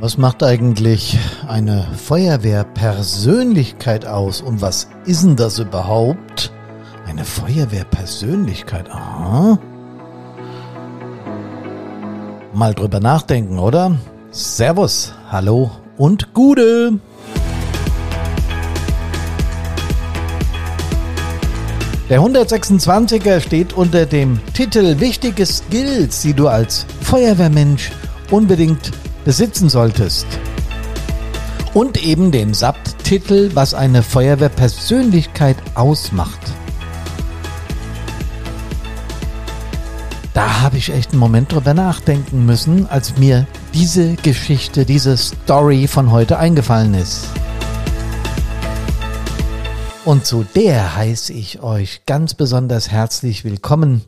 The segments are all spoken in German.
Was macht eigentlich eine Feuerwehrpersönlichkeit aus und was ist denn das überhaupt? Eine Feuerwehrpersönlichkeit, aha. Mal drüber nachdenken, oder? Servus, hallo und Gude! Der 126er steht unter dem Titel Wichtige Skills, die du als Feuerwehrmensch unbedingt besitzen solltest. Und eben den Subtitel, was eine Feuerwehrpersönlichkeit ausmacht. Da habe ich echt einen Moment drüber nachdenken müssen, als mir diese Geschichte, diese Story von heute eingefallen ist. Und zu der heiße ich euch ganz besonders herzlich willkommen.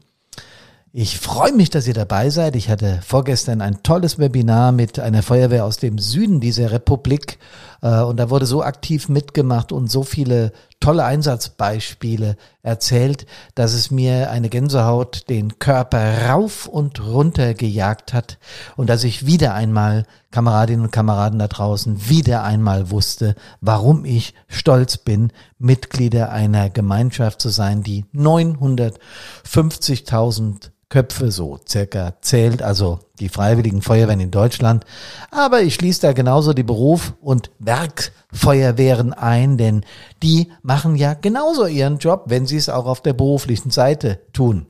Ich freue mich, dass ihr dabei seid. Ich hatte vorgestern ein tolles Webinar mit einer Feuerwehr aus dem Süden dieser Republik und da wurde so aktiv mitgemacht und so viele tolle Einsatzbeispiele erzählt, dass es mir eine Gänsehaut den Körper rauf und runter gejagt hat und dass ich wieder einmal, Kameradinnen und Kameraden da draußen, wieder einmal wusste, warum ich stolz bin, Mitglieder einer Gemeinschaft zu sein, die 950.000 Köpfe so circa zählt, also die Freiwilligen Feuerwehren in Deutschland. Aber ich schließe da genauso die Beruf- und Werkfeuerwehren ein, denn die machen ja genauso ihren Job, wenn sie es auch auf der beruflichen Seite tun.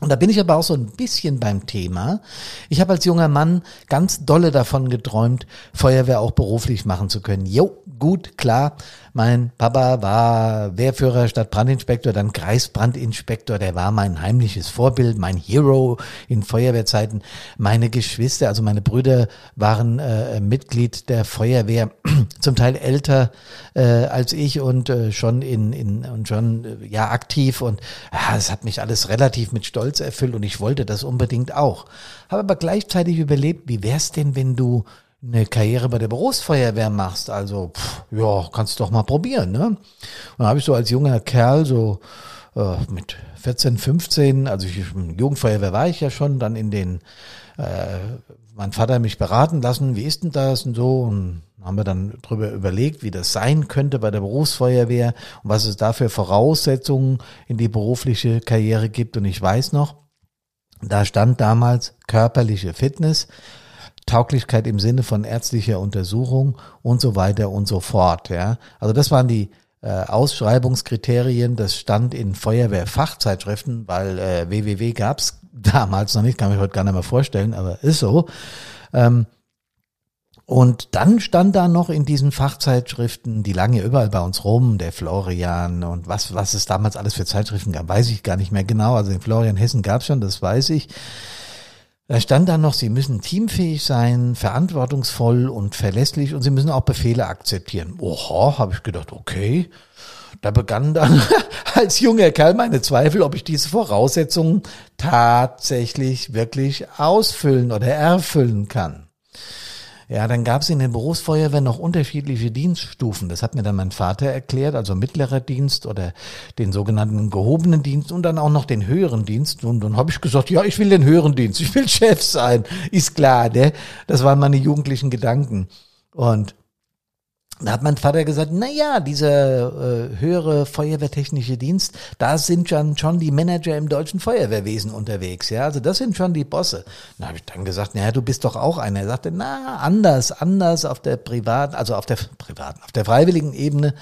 Und da bin ich aber auch so ein bisschen beim Thema. Ich habe als junger Mann ganz dolle davon geträumt, Feuerwehr auch beruflich machen zu können. Jo, gut, klar. Mein Papa war Wehrführer statt Brandinspektor, dann Kreisbrandinspektor. Der war mein heimliches Vorbild, mein Hero in Feuerwehrzeiten. Meine Geschwister, also meine Brüder, waren äh, Mitglied der Feuerwehr, zum Teil älter äh, als ich und äh, schon in, in und schon äh, ja aktiv und ja, es hat mich alles relativ mit Stolz erfüllt und ich wollte das unbedingt auch. Habe aber gleichzeitig überlebt, wie wär's denn, wenn du eine Karriere bei der Berufsfeuerwehr machst, also pff, ja, kannst du doch mal probieren, ne? Und dann habe ich so als junger Kerl so äh, mit 14, 15, also ich, Jugendfeuerwehr war ich ja schon, dann in den, äh, mein Vater mich beraten lassen, wie ist denn das und so und haben wir dann drüber überlegt, wie das sein könnte bei der Berufsfeuerwehr und was es da für Voraussetzungen in die berufliche Karriere gibt. Und ich weiß noch, da stand damals körperliche Fitness, Tauglichkeit im Sinne von ärztlicher Untersuchung und so weiter und so fort. Ja, also das waren die äh, Ausschreibungskriterien. Das stand in Feuerwehrfachzeitschriften, weil äh, WWW gab's damals noch nicht, kann mich heute gar nicht mehr vorstellen, aber ist so. Ähm, und dann stand da noch in diesen Fachzeitschriften, die ja überall bei uns rum, der Florian und was, was es damals alles für Zeitschriften gab, weiß ich gar nicht mehr genau. Also den Florian Hessen gab es schon, das weiß ich. Da stand dann noch, sie müssen teamfähig sein, verantwortungsvoll und verlässlich und sie müssen auch Befehle akzeptieren. Oha, habe ich gedacht, okay. Da begann dann als junger Kerl meine Zweifel, ob ich diese Voraussetzungen tatsächlich wirklich ausfüllen oder erfüllen kann. Ja, dann gab es in den Berufsfeuerwehren noch unterschiedliche Dienststufen. Das hat mir dann mein Vater erklärt, also mittlerer Dienst oder den sogenannten gehobenen Dienst und dann auch noch den höheren Dienst. Und dann habe ich gesagt, ja, ich will den höheren Dienst, ich will Chef sein, ist klar, ne? Das waren meine jugendlichen Gedanken. Und da hat mein Vater gesagt, na ja, dieser äh, höhere feuerwehrtechnische Dienst, da sind schon, schon die Manager im deutschen Feuerwehrwesen unterwegs, ja, also das sind schon die Bosse. Da habe ich dann gesagt, naja, du bist doch auch einer. Er sagte, na, anders, anders auf der privaten, also auf der privaten, auf der freiwilligen Ebene.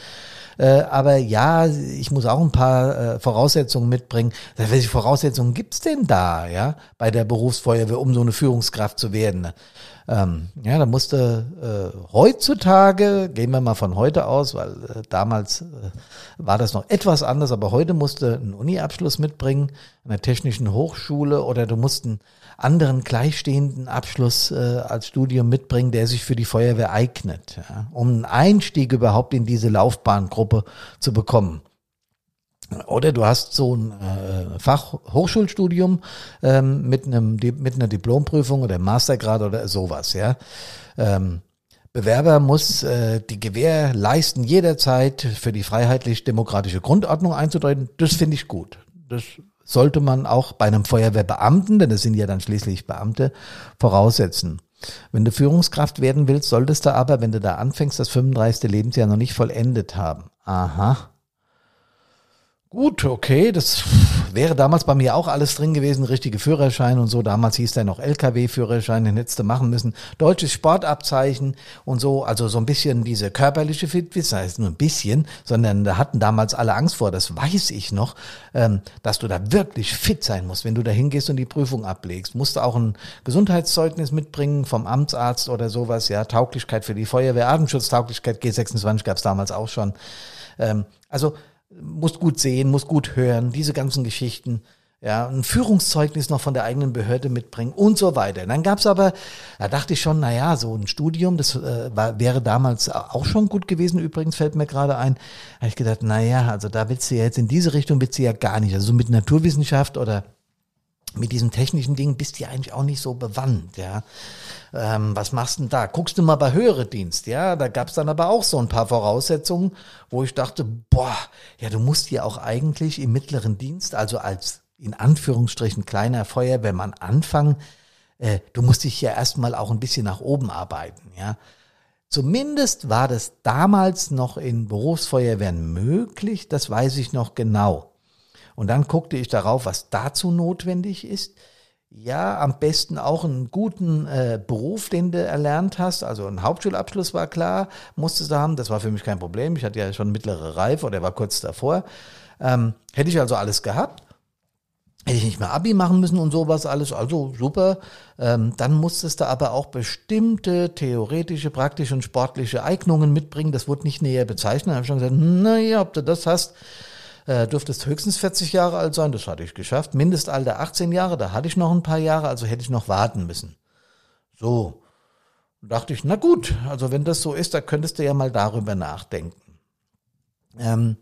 Äh, aber ja, ich muss auch ein paar äh, Voraussetzungen mitbringen. Welche Voraussetzungen gibt's denn da, ja, bei der Berufsfeuerwehr, um so eine Führungskraft zu werden? Ähm, ja, da musste äh, heutzutage, gehen wir mal von heute aus, weil äh, damals äh, war das noch etwas anders, aber heute musste ein Uni-Abschluss mitbringen, einer technischen Hochschule oder du musst einen anderen gleichstehenden Abschluss äh, als Studium mitbringen, der sich für die Feuerwehr eignet, ja, um einen Einstieg überhaupt in diese Laufbahngruppe zu bekommen. Oder du hast so ein äh, Fachhochschulstudium ähm, mit einem mit einer Diplomprüfung oder Mastergrad oder sowas, ja. Ähm, Bewerber muss äh, die Gewähr leisten, jederzeit für die freiheitlich-demokratische Grundordnung einzutreten. Das finde ich gut. Das sollte man auch bei einem Feuerwehrbeamten, denn das sind ja dann schließlich Beamte, voraussetzen. Wenn du Führungskraft werden willst, solltest du aber, wenn du da anfängst, das 35. Lebensjahr noch nicht vollendet haben. Aha. Gut, okay, das wäre damals bei mir auch alles drin gewesen, richtige Führerschein und so. Damals hieß der noch LKW-Führerschein, den hättest du machen müssen. Deutsches Sportabzeichen und so, also so ein bisschen diese körperliche Fitness, das heißt nur ein bisschen, sondern da hatten damals alle Angst vor, das weiß ich noch, ähm, dass du da wirklich fit sein musst. Wenn du da hingehst und die Prüfung ablegst, musst du auch ein Gesundheitszeugnis mitbringen vom Amtsarzt oder sowas, ja, Tauglichkeit für die Feuerwehr, Atemschutztauglichkeit, G26 gab es damals auch schon. Ähm, also muss gut sehen, muss gut hören, diese ganzen Geschichten. Ja, ein Führungszeugnis noch von der eigenen Behörde mitbringen und so weiter. Dann gab's aber, da dachte ich schon, na ja, so ein Studium, das äh, war, wäre damals auch schon gut gewesen, übrigens fällt mir gerade ein. Da habe ich gedacht, na ja, also da willst du ja jetzt in diese Richtung willst du ja gar nicht. Also so mit Naturwissenschaft oder mit diesen technischen Dingen bist du ja eigentlich auch nicht so bewandt, ja. Ähm, was machst du denn da? Guckst du mal bei höhere Dienst, ja? Da gab's dann aber auch so ein paar Voraussetzungen, wo ich dachte, boah, ja, du musst ja auch eigentlich im mittleren Dienst, also als in Anführungsstrichen kleiner Feuerwehrmann anfangen, äh, du musst dich ja erstmal auch ein bisschen nach oben arbeiten, ja. Zumindest war das damals noch in Berufsfeuerwehren möglich, das weiß ich noch genau. Und dann guckte ich darauf, was dazu notwendig ist. Ja, am besten auch einen guten äh, Beruf, den du erlernt hast. Also ein Hauptschulabschluss war klar, musstest du haben. Das war für mich kein Problem. Ich hatte ja schon mittlere Reife oder war kurz davor. Ähm, hätte ich also alles gehabt. Hätte ich nicht mehr Abi machen müssen und sowas alles, also super. Ähm, dann musstest du aber auch bestimmte theoretische, praktische und sportliche Eignungen mitbringen. Das wurde nicht näher bezeichnet. Da habe ich schon gesagt, na ja, ob du das hast, äh, dürftest höchstens 40 Jahre alt sein, das hatte ich geschafft. Mindestalter 18 Jahre, da hatte ich noch ein paar Jahre, also hätte ich noch warten müssen. So, dachte ich, na gut, also wenn das so ist, da könntest du ja mal darüber nachdenken. Ähm,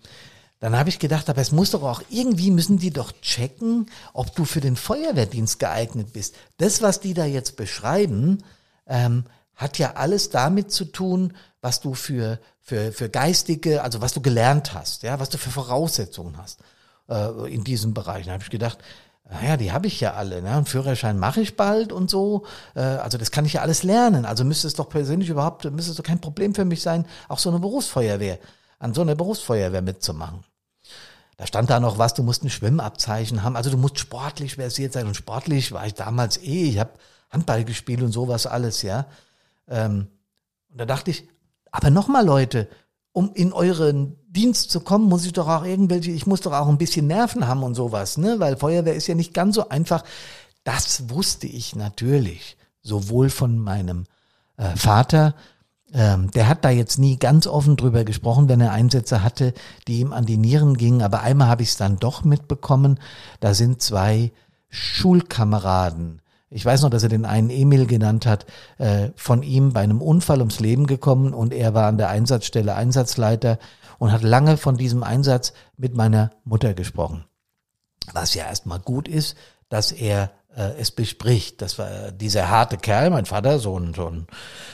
dann habe ich gedacht, aber es muss doch auch irgendwie müssen die doch checken, ob du für den Feuerwehrdienst geeignet bist. Das, was die da jetzt beschreiben, ähm, hat ja alles damit zu tun, was du für, für, für geistige, also was du gelernt hast, ja, was du für Voraussetzungen hast äh, in diesem Bereich. Da habe ich gedacht, naja, die habe ich ja alle. Ne? Einen Führerschein mache ich bald und so. Äh, also das kann ich ja alles lernen. Also müsste es doch persönlich überhaupt, müsste es doch kein Problem für mich sein, auch so eine Berufsfeuerwehr, an so einer Berufsfeuerwehr mitzumachen. Da stand da noch was, du musst ein Schwimmabzeichen haben. Also du musst sportlich versiert sein. Und sportlich war ich damals eh. Ich habe Handball gespielt und sowas alles, ja. Ähm, und da dachte ich, aber nochmal Leute, um in euren Dienst zu kommen, muss ich doch auch irgendwelche, ich muss doch auch ein bisschen Nerven haben und sowas, ne? Weil Feuerwehr ist ja nicht ganz so einfach. Das wusste ich natürlich, sowohl von meinem äh, Vater, ähm, der hat da jetzt nie ganz offen drüber gesprochen, wenn er Einsätze hatte, die ihm an die Nieren gingen. Aber einmal habe ich es dann doch mitbekommen. Da sind zwei Schulkameraden ich weiß noch, dass er den einen Emil genannt hat, äh, von ihm bei einem Unfall ums Leben gekommen und er war an der Einsatzstelle Einsatzleiter und hat lange von diesem Einsatz mit meiner Mutter gesprochen. Was ja erstmal gut ist, dass er es bespricht. Das war dieser harte Kerl, mein Vater, so ein, so ein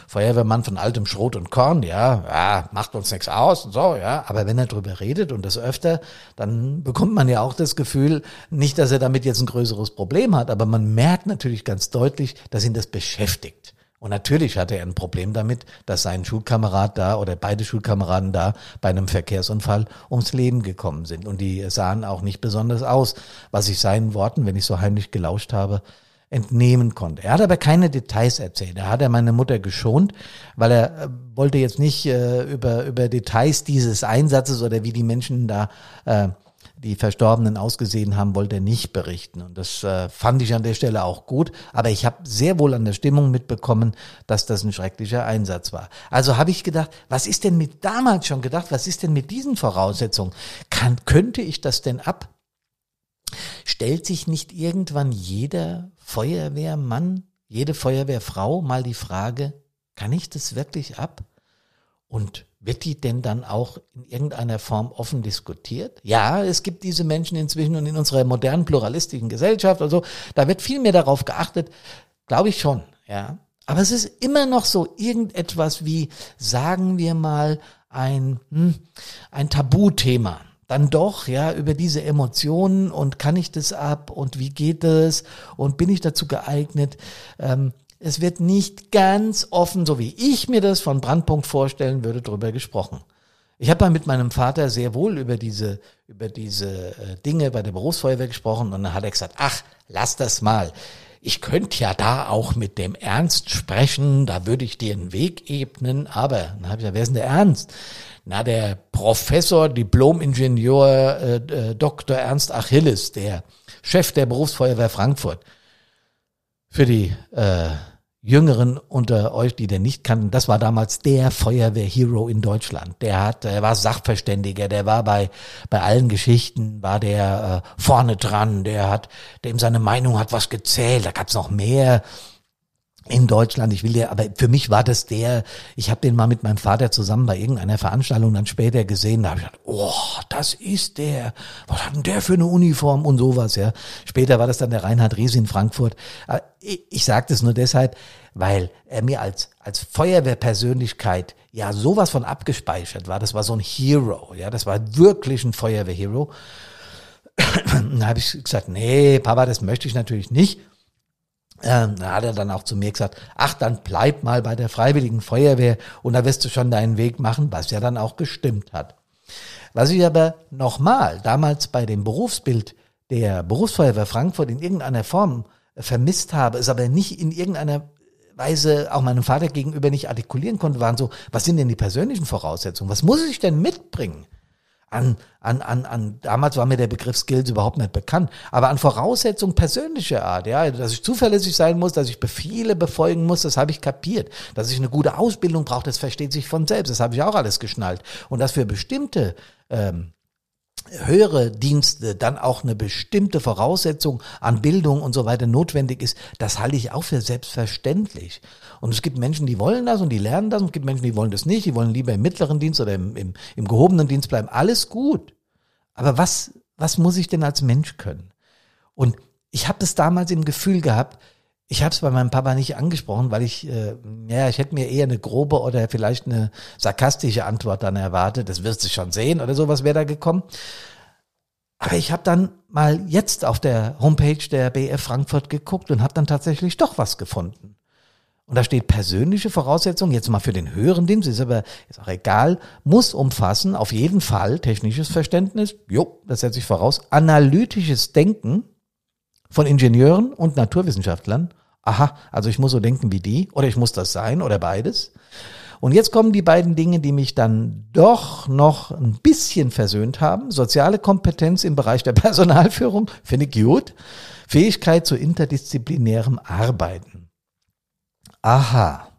Feuerwehrmann von altem Schrot und Korn, ja, ja, macht uns nichts aus und so, ja. Aber wenn er drüber redet und das öfter, dann bekommt man ja auch das Gefühl, nicht, dass er damit jetzt ein größeres Problem hat, aber man merkt natürlich ganz deutlich, dass ihn das beschäftigt. Und natürlich hatte er ein Problem damit, dass sein Schulkamerad da oder beide Schulkameraden da bei einem Verkehrsunfall ums Leben gekommen sind. Und die sahen auch nicht besonders aus, was ich seinen Worten, wenn ich so heimlich gelauscht habe, entnehmen konnte. Er hat aber keine Details erzählt. Er hat er meine Mutter geschont, weil er äh, wollte jetzt nicht äh, über, über Details dieses Einsatzes oder wie die Menschen da äh, die Verstorbenen ausgesehen haben, wollte er nicht berichten. Und das äh, fand ich an der Stelle auch gut. Aber ich habe sehr wohl an der Stimmung mitbekommen, dass das ein schrecklicher Einsatz war. Also habe ich gedacht, was ist denn mit damals schon gedacht, was ist denn mit diesen Voraussetzungen? Kann, könnte ich das denn ab? Stellt sich nicht irgendwann jeder Feuerwehrmann, jede Feuerwehrfrau mal die Frage, kann ich das wirklich ab? Und wird die denn dann auch in irgendeiner Form offen diskutiert? Ja, es gibt diese Menschen inzwischen und in unserer modernen pluralistischen Gesellschaft, also da wird viel mehr darauf geachtet, glaube ich schon, ja. Aber es ist immer noch so irgendetwas wie, sagen wir mal, ein, hm, ein Tabuthema. Dann doch, ja, über diese Emotionen und kann ich das ab und wie geht es und bin ich dazu geeignet? Ähm, es wird nicht ganz offen, so wie ich mir das von Brandpunkt vorstellen würde, drüber gesprochen. Ich habe mal mit meinem Vater sehr wohl über diese, über diese äh, Dinge bei der Berufsfeuerwehr gesprochen und dann hat er gesagt, ach, lass das mal. Ich könnte ja da auch mit dem Ernst sprechen, da würde ich dir einen Weg ebnen, aber, dann habe ich gesagt, wer ist denn der Ernst? Na, der Professor, Diplom-Ingenieur, äh, äh, Dr. Ernst Achilles, der Chef der Berufsfeuerwehr Frankfurt. Für die äh, Jüngeren unter euch, die den nicht kannten, das war damals der Feuerwehrhero in Deutschland. Der hat, der war Sachverständiger, der war bei bei allen Geschichten, war der äh, vorne dran, der hat, dem seine Meinung hat was gezählt. Da gab's noch mehr in Deutschland. Ich will ja, aber für mich war das der, ich habe den mal mit meinem Vater zusammen bei irgendeiner Veranstaltung dann später gesehen. Da habe ich gedacht, oh, das ist der. Was hat denn der für eine Uniform und sowas, ja. Später war das dann der Reinhard Ries in Frankfurt. Ich, ich sage das nur deshalb, weil er mir als, als Feuerwehrpersönlichkeit ja sowas von abgespeichert war. Das war so ein Hero, ja. Das war wirklich ein Feuerwehrhero. da habe ich gesagt, nee, Papa, das möchte ich natürlich nicht. Ähm, da hat er dann auch zu mir gesagt, ach, dann bleib mal bei der Freiwilligen Feuerwehr und da wirst du schon deinen Weg machen, was ja dann auch gestimmt hat. Was ich aber nochmal damals bei dem Berufsbild der Berufsfeuerwehr Frankfurt in irgendeiner Form vermisst habe, ist aber nicht in irgendeiner Weise auch meinem Vater gegenüber nicht artikulieren konnte, waren so, was sind denn die persönlichen Voraussetzungen? Was muss ich denn mitbringen? An, an, an, an, damals war mir der Begriff Skills überhaupt nicht bekannt, aber an Voraussetzungen persönlicher Art, ja, dass ich zuverlässig sein muss, dass ich Befehle befolgen muss, das habe ich kapiert. Dass ich eine gute Ausbildung brauche, das versteht sich von selbst, das habe ich auch alles geschnallt. Und dass für bestimmte ähm, höhere Dienste dann auch eine bestimmte Voraussetzung an Bildung und so weiter notwendig ist, das halte ich auch für selbstverständlich. Und es gibt Menschen, die wollen das und die lernen das und es gibt Menschen, die wollen das nicht, die wollen lieber im mittleren Dienst oder im, im, im gehobenen Dienst bleiben. Alles gut. Aber was, was muss ich denn als Mensch können? Und ich habe das damals im Gefühl gehabt, ich habe es bei meinem Papa nicht angesprochen, weil ich, äh, ja, ich hätte mir eher eine grobe oder vielleicht eine sarkastische Antwort dann erwartet. Das wirst du schon sehen oder sowas wäre da gekommen. Aber ich habe dann mal jetzt auf der Homepage der BF Frankfurt geguckt und habe dann tatsächlich doch was gefunden. Und da steht persönliche Voraussetzungen, jetzt mal für den höheren Dienst, ist aber ist auch egal, muss umfassen, auf jeden Fall technisches Verständnis, jo, das setze ich voraus, analytisches Denken von Ingenieuren und Naturwissenschaftlern. Aha, also ich muss so denken wie die, oder ich muss das sein, oder beides. Und jetzt kommen die beiden Dinge, die mich dann doch noch ein bisschen versöhnt haben. Soziale Kompetenz im Bereich der Personalführung, finde ich gut. Fähigkeit zu interdisziplinärem Arbeiten. Aha.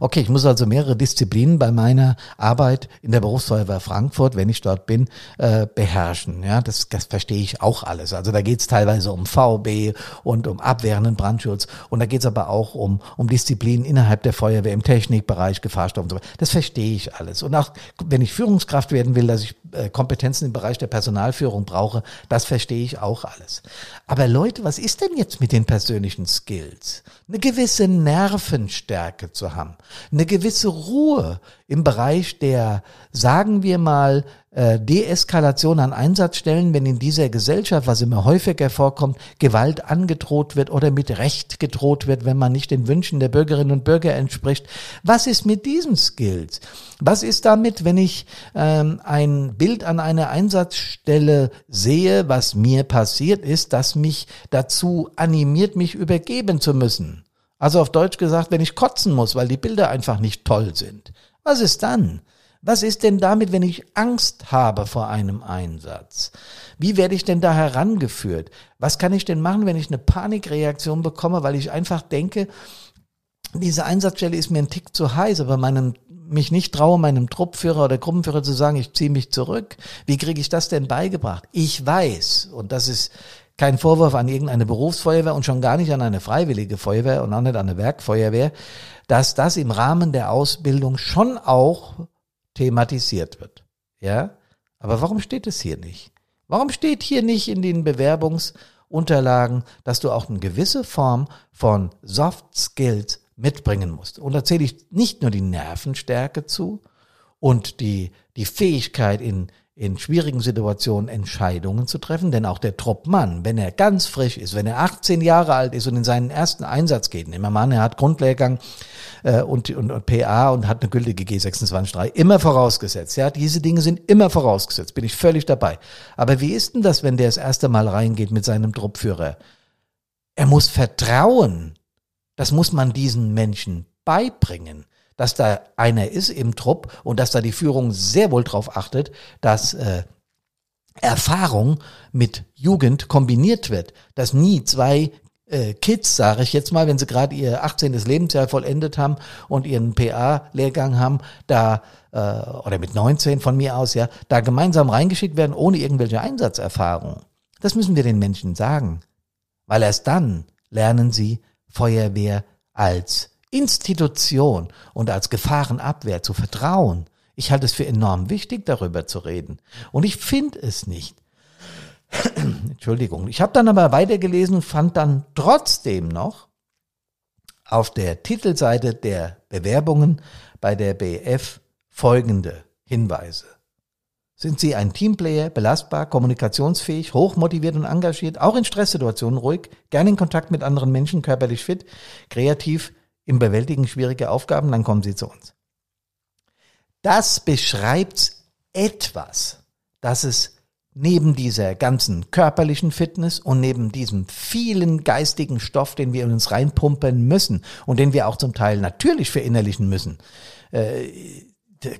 Okay, ich muss also mehrere Disziplinen bei meiner Arbeit in der Berufsfeuerwehr Frankfurt, wenn ich dort bin, äh, beherrschen. Ja, das, das verstehe ich auch alles. Also da geht es teilweise um VB und um abwehrenden Brandschutz und da geht es aber auch um, um Disziplinen innerhalb der Feuerwehr im Technikbereich, Gefahrstoff und so weiter. Das verstehe ich alles. Und auch wenn ich Führungskraft werden will, dass ich äh, Kompetenzen im Bereich der Personalführung brauche, das verstehe ich auch alles. Aber Leute, was ist denn jetzt mit den persönlichen Skills? Eine gewisse Nervenstärke zu haben, eine gewisse Ruhe im Bereich der, sagen wir mal, äh, Deeskalation an Einsatzstellen, wenn in dieser Gesellschaft, was immer häufiger vorkommt, Gewalt angedroht wird oder mit Recht gedroht wird, wenn man nicht den Wünschen der Bürgerinnen und Bürger entspricht. Was ist mit diesen Skills? Was ist damit, wenn ich ähm, ein Bild an einer Einsatzstelle sehe, was mir passiert ist, das mich dazu animiert, mich übergeben zu müssen? Also auf Deutsch gesagt, wenn ich kotzen muss, weil die Bilder einfach nicht toll sind. Was ist dann? Was ist denn damit, wenn ich Angst habe vor einem Einsatz? Wie werde ich denn da herangeführt? Was kann ich denn machen, wenn ich eine Panikreaktion bekomme, weil ich einfach denke, diese Einsatzstelle ist mir ein Tick zu heiß, aber meinem, mich nicht traue, meinem Truppführer oder Gruppenführer zu sagen, ich ziehe mich zurück. Wie kriege ich das denn beigebracht? Ich weiß, und das ist kein Vorwurf an irgendeine Berufsfeuerwehr und schon gar nicht an eine freiwillige Feuerwehr und auch nicht an eine Werkfeuerwehr, dass das im Rahmen der Ausbildung schon auch thematisiert wird. Ja? Aber warum steht es hier nicht? Warum steht hier nicht in den Bewerbungsunterlagen, dass du auch eine gewisse Form von Soft Skills mitbringen musst? Und da zähle ich nicht nur die Nervenstärke zu und die, die Fähigkeit in, in schwierigen Situationen Entscheidungen zu treffen, denn auch der Truppmann, wenn er ganz frisch ist, wenn er 18 Jahre alt ist und in seinen ersten Einsatz geht, nehmen wir mal an, er hat Grundlehrgang äh, und, und, und PA und hat eine gültige G263, immer vorausgesetzt. Ja, diese Dinge sind immer vorausgesetzt, bin ich völlig dabei. Aber wie ist denn das, wenn der das erste Mal reingeht mit seinem Truppführer? Er muss vertrauen. Das muss man diesen Menschen beibringen dass da einer ist im Trupp und dass da die Führung sehr wohl drauf achtet, dass äh, Erfahrung mit Jugend kombiniert wird, dass nie zwei äh, Kids, sage ich jetzt mal, wenn sie gerade ihr 18. Lebensjahr vollendet haben und ihren PA-Lehrgang haben, da äh, oder mit 19 von mir aus, ja, da gemeinsam reingeschickt werden ohne irgendwelche Einsatzerfahrung. Das müssen wir den Menschen sagen, weil erst dann lernen sie Feuerwehr als Institution und als Gefahrenabwehr zu vertrauen. Ich halte es für enorm wichtig, darüber zu reden. Und ich finde es nicht. Entschuldigung. Ich habe dann aber weitergelesen und fand dann trotzdem noch auf der Titelseite der Bewerbungen bei der BF folgende Hinweise. Sind Sie ein Teamplayer, belastbar, kommunikationsfähig, hochmotiviert und engagiert, auch in Stresssituationen ruhig, gerne in Kontakt mit anderen Menschen, körperlich fit, kreativ, im Bewältigen schwieriger Aufgaben, dann kommen Sie zu uns. Das beschreibt etwas, dass es neben dieser ganzen körperlichen Fitness und neben diesem vielen geistigen Stoff, den wir in uns reinpumpen müssen und den wir auch zum Teil natürlich verinnerlichen müssen, äh,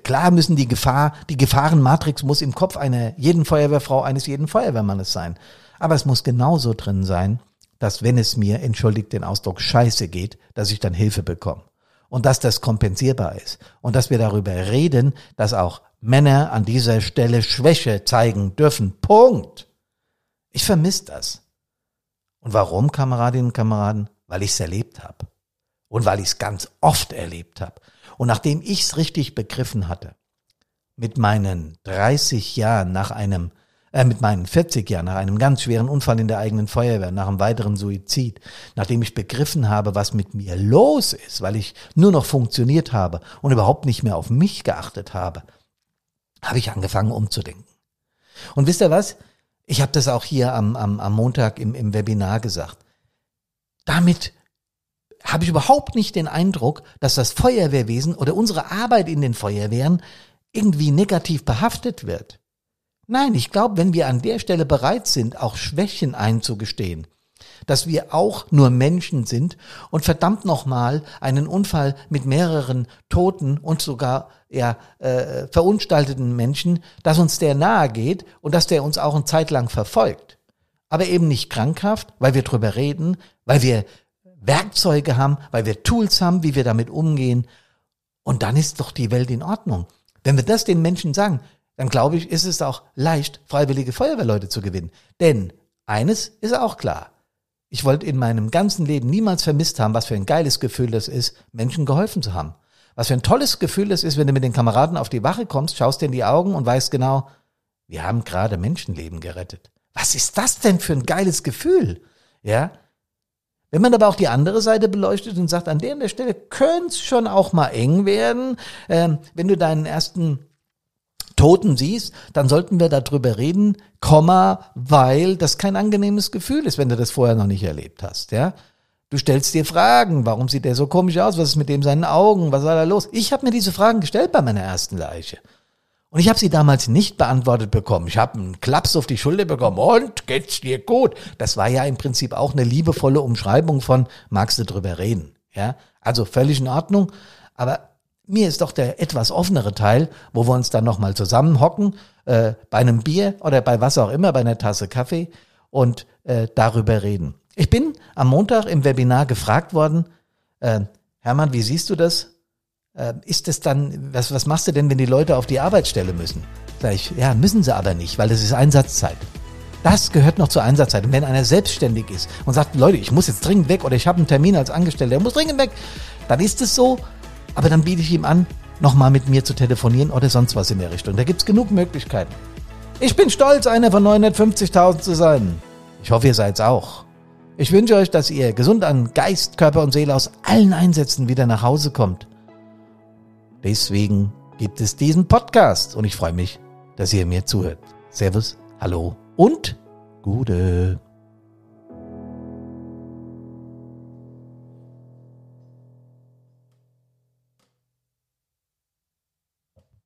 klar müssen die Gefahr, die Gefahrenmatrix muss im Kopf einer jeden Feuerwehrfrau, eines jeden Feuerwehrmannes sein. Aber es muss genauso drin sein, dass wenn es mir, entschuldigt den Ausdruck, scheiße geht, dass ich dann Hilfe bekomme. Und dass das kompensierbar ist. Und dass wir darüber reden, dass auch Männer an dieser Stelle Schwäche zeigen dürfen. Punkt. Ich vermisse das. Und warum, Kameradinnen und Kameraden? Weil ich es erlebt habe. Und weil ich es ganz oft erlebt habe. Und nachdem ich es richtig begriffen hatte, mit meinen 30 Jahren nach einem äh, mit meinen 40 Jahren, nach einem ganz schweren Unfall in der eigenen Feuerwehr, nach einem weiteren Suizid, nachdem ich begriffen habe, was mit mir los ist, weil ich nur noch funktioniert habe und überhaupt nicht mehr auf mich geachtet habe, habe ich angefangen umzudenken. Und wisst ihr was? Ich habe das auch hier am, am, am Montag im, im Webinar gesagt. Damit habe ich überhaupt nicht den Eindruck, dass das Feuerwehrwesen oder unsere Arbeit in den Feuerwehren irgendwie negativ behaftet wird. Nein, ich glaube, wenn wir an der Stelle bereit sind, auch Schwächen einzugestehen, dass wir auch nur Menschen sind und verdammt nochmal einen Unfall mit mehreren Toten und sogar ja, äh, verunstalteten Menschen, dass uns der nahe geht und dass der uns auch eine Zeit lang verfolgt. Aber eben nicht krankhaft, weil wir drüber reden, weil wir Werkzeuge haben, weil wir Tools haben, wie wir damit umgehen. Und dann ist doch die Welt in Ordnung. Wenn wir das den Menschen sagen, dann glaube ich, ist es auch leicht, freiwillige Feuerwehrleute zu gewinnen. Denn eines ist auch klar. Ich wollte in meinem ganzen Leben niemals vermisst haben, was für ein geiles Gefühl das ist, Menschen geholfen zu haben. Was für ein tolles Gefühl das ist, wenn du mit den Kameraden auf die Wache kommst, schaust dir in die Augen und weißt genau, wir haben gerade Menschenleben gerettet. Was ist das denn für ein geiles Gefühl? Ja? Wenn man aber auch die andere Seite beleuchtet und sagt, an der, der Stelle könnte es schon auch mal eng werden, ähm, wenn du deinen ersten Toten siehst, dann sollten wir darüber reden, Komma, weil das kein angenehmes Gefühl ist, wenn du das vorher noch nicht erlebt hast, ja. Du stellst dir Fragen, warum sieht der so komisch aus, was ist mit dem seinen Augen, was war da los? Ich habe mir diese Fragen gestellt bei meiner ersten Leiche. Und ich habe sie damals nicht beantwortet bekommen. Ich habe einen Klaps auf die Schulter bekommen. Und geht's dir gut? Das war ja im Prinzip auch eine liebevolle Umschreibung von magst du drüber reden, ja? Also völlig in Ordnung, aber mir ist doch der etwas offenere Teil, wo wir uns dann nochmal zusammenhocken, äh, bei einem Bier oder bei was auch immer, bei einer Tasse Kaffee und äh, darüber reden. Ich bin am Montag im Webinar gefragt worden, äh, Hermann, wie siehst du das? Äh, ist es dann, was, was machst du denn, wenn die Leute auf die Arbeitsstelle müssen? Sag ich, ja, müssen sie aber nicht, weil das ist Einsatzzeit. Das gehört noch zur Einsatzzeit. Und wenn einer selbstständig ist und sagt, Leute, ich muss jetzt dringend weg oder ich habe einen Termin als Angestellter, der muss dringend weg, dann ist es so, aber dann biete ich ihm an, nochmal mit mir zu telefonieren oder sonst was in der Richtung. Da gibt's genug Möglichkeiten. Ich bin stolz, einer von 950.000 zu sein. Ich hoffe, ihr seid's auch. Ich wünsche euch, dass ihr gesund an Geist, Körper und Seele aus allen Einsätzen wieder nach Hause kommt. Deswegen gibt es diesen Podcast und ich freue mich, dass ihr mir zuhört. Servus, hallo und Gude.